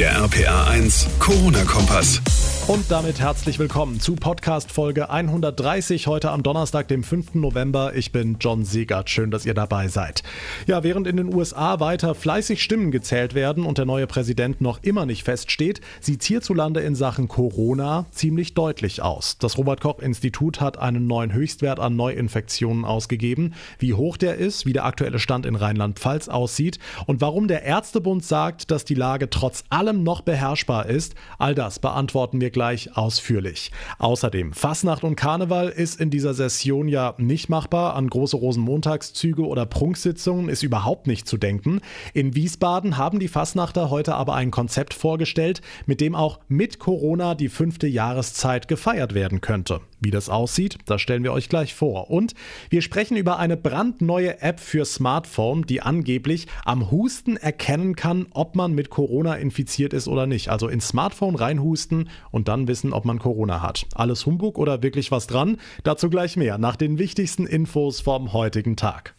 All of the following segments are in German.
Der RPA 1 Corona-Kompass. Und damit herzlich willkommen zu Podcast Folge 130 heute am Donnerstag, dem 5. November. Ich bin John Segert. Schön, dass ihr dabei seid. Ja, während in den USA weiter fleißig Stimmen gezählt werden und der neue Präsident noch immer nicht feststeht, sieht hierzulande in Sachen Corona ziemlich deutlich aus. Das Robert Koch Institut hat einen neuen Höchstwert an Neuinfektionen ausgegeben. Wie hoch der ist, wie der aktuelle Stand in Rheinland-Pfalz aussieht und warum der Ärztebund sagt, dass die Lage trotz allem noch beherrschbar ist, all das beantworten wir gleich ausführlich. Außerdem, Fasnacht und Karneval ist in dieser Session ja nicht machbar. An große Rosenmontagszüge oder Prunksitzungen ist überhaupt nicht zu denken. In Wiesbaden haben die Fasnachter heute aber ein Konzept vorgestellt, mit dem auch mit Corona die fünfte Jahreszeit gefeiert werden könnte. Wie das aussieht, das stellen wir euch gleich vor. Und wir sprechen über eine brandneue App für Smartphone, die angeblich am Husten erkennen kann, ob man mit Corona infiziert ist oder nicht. Also ins Smartphone reinhusten und dann wissen, ob man Corona hat. Alles Humbug oder wirklich was dran? Dazu gleich mehr nach den wichtigsten Infos vom heutigen Tag.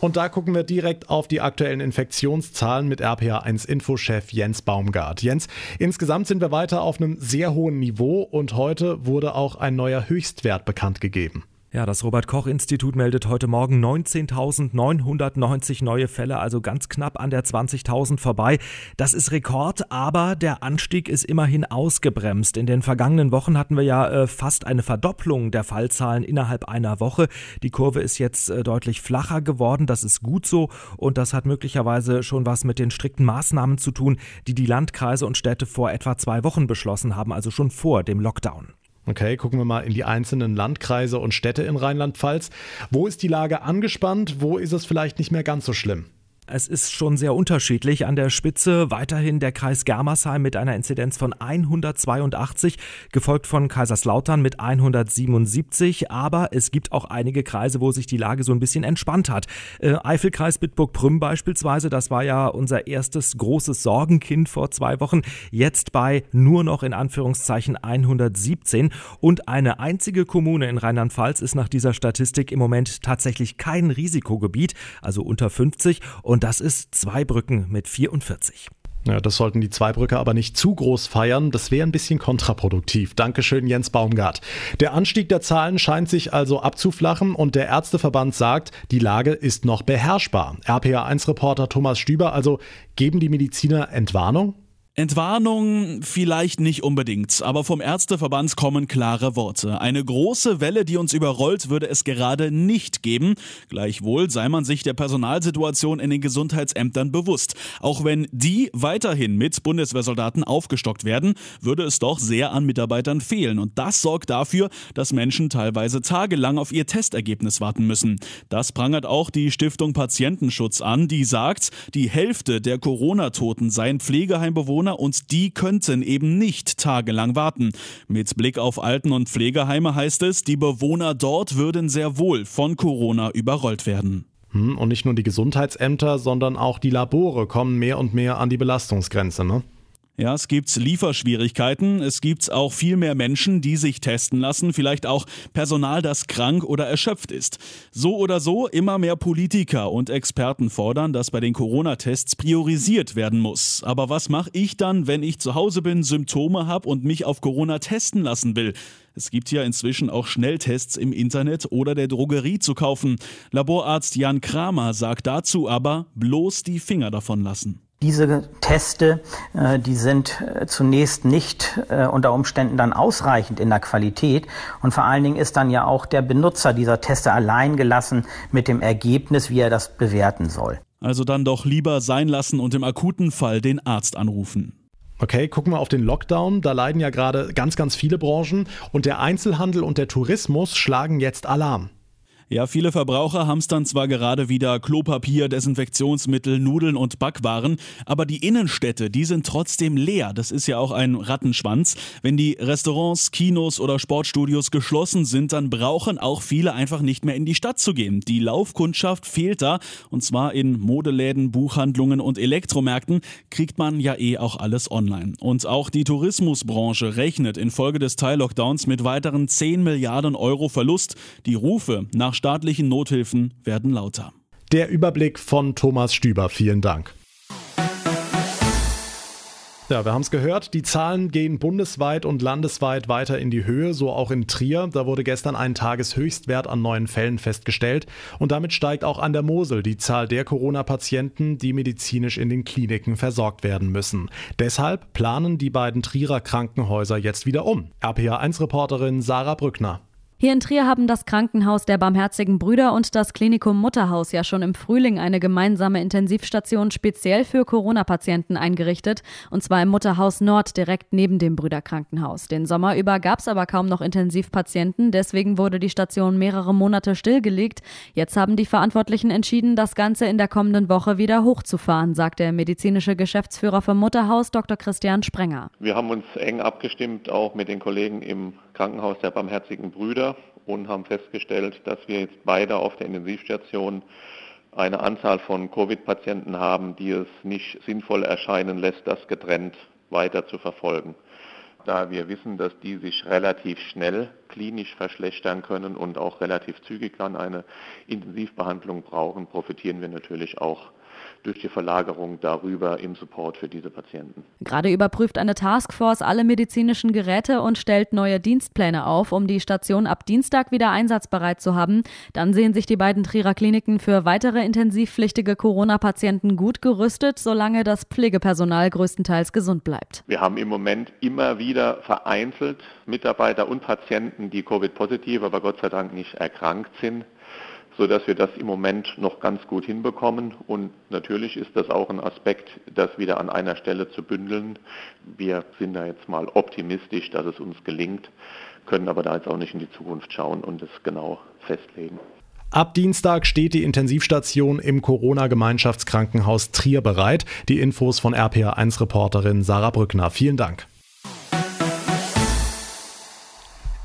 Und da gucken wir direkt auf die aktuellen Infektionszahlen mit RPA1-Infochef Jens Baumgart. Jens, insgesamt sind wir weiter auf einem sehr hohen Niveau und heute wurde auch ein neuer Höchstwert bekannt gegeben. Ja, das Robert Koch Institut meldet heute Morgen 19.990 neue Fälle, also ganz knapp an der 20.000 vorbei. Das ist Rekord, aber der Anstieg ist immerhin ausgebremst. In den vergangenen Wochen hatten wir ja äh, fast eine Verdopplung der Fallzahlen innerhalb einer Woche. Die Kurve ist jetzt äh, deutlich flacher geworden. Das ist gut so und das hat möglicherweise schon was mit den strikten Maßnahmen zu tun, die die Landkreise und Städte vor etwa zwei Wochen beschlossen haben, also schon vor dem Lockdown. Okay, gucken wir mal in die einzelnen Landkreise und Städte in Rheinland-Pfalz. Wo ist die Lage angespannt? Wo ist es vielleicht nicht mehr ganz so schlimm? Es ist schon sehr unterschiedlich. An der Spitze weiterhin der Kreis Germersheim mit einer Inzidenz von 182, gefolgt von Kaiserslautern mit 177. Aber es gibt auch einige Kreise, wo sich die Lage so ein bisschen entspannt hat. Äh, Eifelkreis Bitburg-Prüm beispielsweise, das war ja unser erstes großes Sorgenkind vor zwei Wochen. Jetzt bei nur noch in Anführungszeichen 117. Und eine einzige Kommune in Rheinland-Pfalz ist nach dieser Statistik im Moment tatsächlich kein Risikogebiet, also unter 50. Und und das ist Zweibrücken mit 44. Ja, das sollten die Zweibrücke aber nicht zu groß feiern. Das wäre ein bisschen kontraproduktiv. Dankeschön, Jens Baumgart. Der Anstieg der Zahlen scheint sich also abzuflachen und der Ärzteverband sagt, die Lage ist noch beherrschbar. RPA1-Reporter Thomas Stüber, also geben die Mediziner Entwarnung? Entwarnung vielleicht nicht unbedingt, aber vom Ärzteverband kommen klare Worte. Eine große Welle, die uns überrollt, würde es gerade nicht geben. Gleichwohl sei man sich der Personalsituation in den Gesundheitsämtern bewusst. Auch wenn die weiterhin mit Bundeswehrsoldaten aufgestockt werden, würde es doch sehr an Mitarbeitern fehlen. Und das sorgt dafür, dass Menschen teilweise tagelang auf ihr Testergebnis warten müssen. Das prangert auch die Stiftung Patientenschutz an, die sagt, die Hälfte der Corona-Toten seien Pflegeheimbewohner Bewohner und die könnten eben nicht tagelang warten. Mit Blick auf Alten- und Pflegeheime heißt es, die Bewohner dort würden sehr wohl von Corona überrollt werden. Hm, und nicht nur die Gesundheitsämter, sondern auch die Labore kommen mehr und mehr an die Belastungsgrenze, ne? Ja, es gibt Lieferschwierigkeiten, es gibt auch viel mehr Menschen, die sich testen lassen, vielleicht auch Personal, das krank oder erschöpft ist. So oder so, immer mehr Politiker und Experten fordern, dass bei den Corona-Tests priorisiert werden muss. Aber was mache ich dann, wenn ich zu Hause bin, Symptome habe und mich auf Corona testen lassen will? Es gibt ja inzwischen auch Schnelltests im Internet oder der Drogerie zu kaufen. Laborarzt Jan Kramer sagt dazu aber, bloß die Finger davon lassen. Diese Teste, äh, die sind äh, zunächst nicht äh, unter Umständen dann ausreichend in der Qualität und vor allen Dingen ist dann ja auch der Benutzer dieser Teste allein gelassen mit dem Ergebnis, wie er das bewerten soll. Also dann doch lieber sein lassen und im akuten Fall den Arzt anrufen. Okay, gucken wir auf den Lockdown. Da leiden ja gerade ganz, ganz viele Branchen und der Einzelhandel und der Tourismus schlagen jetzt Alarm. Ja, viele Verbraucher hamstern zwar gerade wieder Klopapier, Desinfektionsmittel, Nudeln und Backwaren, aber die Innenstädte, die sind trotzdem leer. Das ist ja auch ein Rattenschwanz. Wenn die Restaurants, Kinos oder Sportstudios geschlossen sind, dann brauchen auch viele einfach nicht mehr in die Stadt zu gehen. Die Laufkundschaft fehlt da und zwar in Modeläden, Buchhandlungen und Elektromärkten kriegt man ja eh auch alles online. Und auch die Tourismusbranche rechnet infolge des Teil-Lockdowns mit weiteren 10 Milliarden Euro Verlust. Die Rufe nach staatlichen Nothilfen werden lauter. Der Überblick von Thomas Stüber. Vielen Dank. Ja, wir haben es gehört, die Zahlen gehen bundesweit und landesweit weiter in die Höhe, so auch in Trier. Da wurde gestern ein Tageshöchstwert an neuen Fällen festgestellt und damit steigt auch an der Mosel die Zahl der Corona-Patienten, die medizinisch in den Kliniken versorgt werden müssen. Deshalb planen die beiden Trierer Krankenhäuser jetzt wieder um. RPA1-Reporterin Sarah Brückner. Hier in Trier haben das Krankenhaus der Barmherzigen Brüder und das Klinikum Mutterhaus ja schon im Frühling eine gemeinsame Intensivstation speziell für Corona-Patienten eingerichtet, und zwar im Mutterhaus Nord direkt neben dem Brüderkrankenhaus. Den Sommer über gab es aber kaum noch Intensivpatienten, deswegen wurde die Station mehrere Monate stillgelegt. Jetzt haben die Verantwortlichen entschieden, das Ganze in der kommenden Woche wieder hochzufahren, sagt der medizinische Geschäftsführer vom Mutterhaus Dr. Christian Sprenger. Wir haben uns eng abgestimmt, auch mit den Kollegen im Krankenhaus der Barmherzigen Brüder und haben festgestellt, dass wir jetzt beide auf der Intensivstation eine Anzahl von Covid-Patienten haben, die es nicht sinnvoll erscheinen lässt, das getrennt weiter zu verfolgen. Da wir wissen, dass die sich relativ schnell klinisch verschlechtern können und auch relativ zügig dann eine Intensivbehandlung brauchen, profitieren wir natürlich auch durch die Verlagerung darüber im Support für diese Patienten. Gerade überprüft eine Taskforce alle medizinischen Geräte und stellt neue Dienstpläne auf, um die Station ab Dienstag wieder einsatzbereit zu haben. Dann sehen sich die beiden Trierer Kliniken für weitere intensivpflichtige Corona-Patienten gut gerüstet, solange das Pflegepersonal größtenteils gesund bleibt. Wir haben im Moment immer wieder vereinzelt Mitarbeiter und Patienten, die Covid-positiv, aber Gott sei Dank nicht erkrankt sind sodass wir das im Moment noch ganz gut hinbekommen. Und natürlich ist das auch ein Aspekt, das wieder an einer Stelle zu bündeln. Wir sind da jetzt mal optimistisch, dass es uns gelingt, können aber da jetzt auch nicht in die Zukunft schauen und es genau festlegen. Ab Dienstag steht die Intensivstation im Corona-Gemeinschaftskrankenhaus Trier bereit. Die Infos von RPA1-Reporterin Sarah Brückner. Vielen Dank.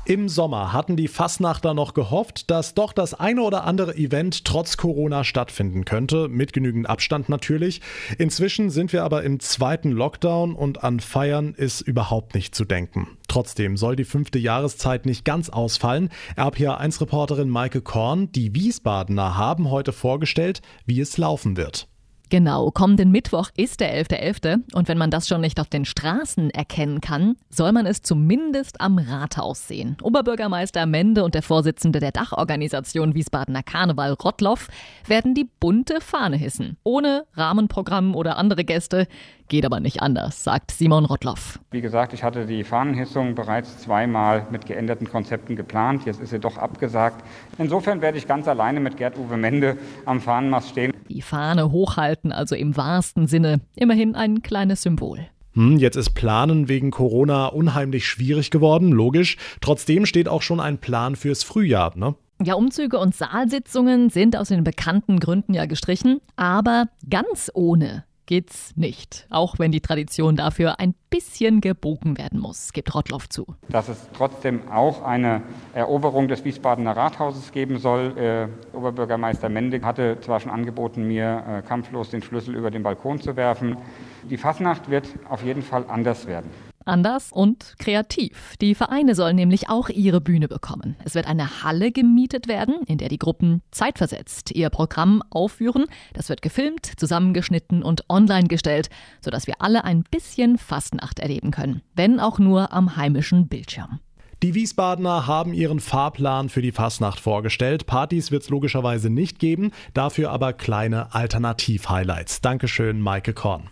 Im Sommer hatten die Fassnachter noch gehofft, dass doch das eine oder andere Event trotz Corona stattfinden könnte, mit genügend Abstand natürlich. Inzwischen sind wir aber im zweiten Lockdown und an Feiern ist überhaupt nicht zu denken. Trotzdem soll die fünfte Jahreszeit nicht ganz ausfallen. RPA1-Reporterin Maike Korn, die Wiesbadener haben heute vorgestellt, wie es laufen wird. Genau, kommenden Mittwoch ist der 11.11. .11. und wenn man das schon nicht auf den Straßen erkennen kann, soll man es zumindest am Rathaus sehen. Oberbürgermeister Mende und der Vorsitzende der Dachorganisation Wiesbadener Karneval Rottloff werden die bunte Fahne hissen. Ohne Rahmenprogramm oder andere Gäste. Geht aber nicht anders, sagt Simon Rottloff. Wie gesagt, ich hatte die Fahnenhissung bereits zweimal mit geänderten Konzepten geplant. Jetzt ist sie doch abgesagt. Insofern werde ich ganz alleine mit Gerd-Uwe Mende am Fahnenmast stehen. Die Fahne hochhalten, also im wahrsten Sinne. Immerhin ein kleines Symbol. Hm, jetzt ist Planen wegen Corona unheimlich schwierig geworden, logisch. Trotzdem steht auch schon ein Plan fürs Frühjahr, ne? Ja, Umzüge und Saalsitzungen sind aus den bekannten Gründen ja gestrichen, aber ganz ohne geht's nicht. Auch wenn die Tradition dafür ein bisschen gebogen werden muss, gibt Rottloff zu. Dass es trotzdem auch eine Eroberung des Wiesbadener Rathauses geben soll. Äh, Oberbürgermeister Mendig hatte zwar schon angeboten, mir äh, kampflos den Schlüssel über den Balkon zu werfen. Die Fasnacht wird auf jeden Fall anders werden. Anders und kreativ. Die Vereine sollen nämlich auch ihre Bühne bekommen. Es wird eine Halle gemietet werden, in der die Gruppen zeitversetzt ihr Programm aufführen. Das wird gefilmt, zusammengeschnitten und online gestellt, sodass wir alle ein bisschen Fastnacht erleben können, wenn auch nur am heimischen Bildschirm. Die Wiesbadener haben ihren Fahrplan für die Fastnacht vorgestellt. Partys wird es logischerweise nicht geben, dafür aber kleine Alternativ-Highlights. Dankeschön, Maike Korn.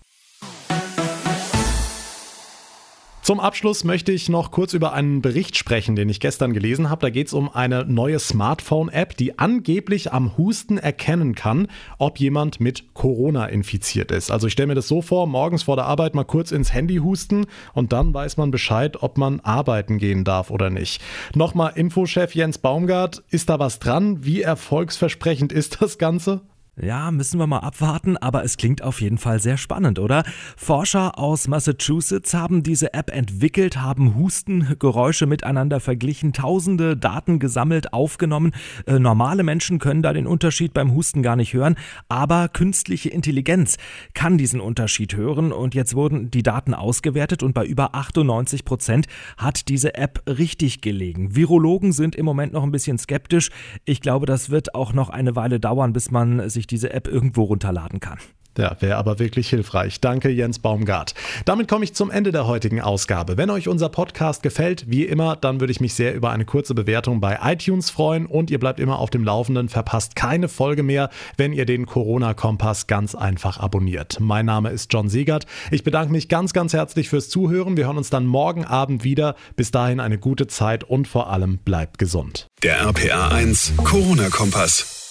Zum Abschluss möchte ich noch kurz über einen Bericht sprechen, den ich gestern gelesen habe. Da geht es um eine neue Smartphone-App, die angeblich am Husten erkennen kann, ob jemand mit Corona infiziert ist. Also ich stelle mir das so vor, morgens vor der Arbeit mal kurz ins Handy husten und dann weiß man Bescheid, ob man arbeiten gehen darf oder nicht. Nochmal Infochef Jens Baumgart, ist da was dran? Wie erfolgsversprechend ist das Ganze? Ja, müssen wir mal abwarten, aber es klingt auf jeden Fall sehr spannend, oder? Forscher aus Massachusetts haben diese App entwickelt, haben Hustengeräusche miteinander verglichen, tausende Daten gesammelt, aufgenommen. Äh, normale Menschen können da den Unterschied beim Husten gar nicht hören, aber künstliche Intelligenz kann diesen Unterschied hören und jetzt wurden die Daten ausgewertet und bei über 98 Prozent hat diese App richtig gelegen. Virologen sind im Moment noch ein bisschen skeptisch. Ich glaube, das wird auch noch eine Weile dauern, bis man sich sich diese App irgendwo runterladen kann. Ja, wäre aber wirklich hilfreich. Danke, Jens Baumgart. Damit komme ich zum Ende der heutigen Ausgabe. Wenn euch unser Podcast gefällt, wie immer, dann würde ich mich sehr über eine kurze Bewertung bei iTunes freuen und ihr bleibt immer auf dem Laufenden, verpasst keine Folge mehr, wenn ihr den Corona-Kompass ganz einfach abonniert. Mein Name ist John Siegert. Ich bedanke mich ganz, ganz herzlich fürs Zuhören. Wir hören uns dann morgen Abend wieder. Bis dahin eine gute Zeit und vor allem bleibt gesund. Der RPA 1 Corona-Kompass.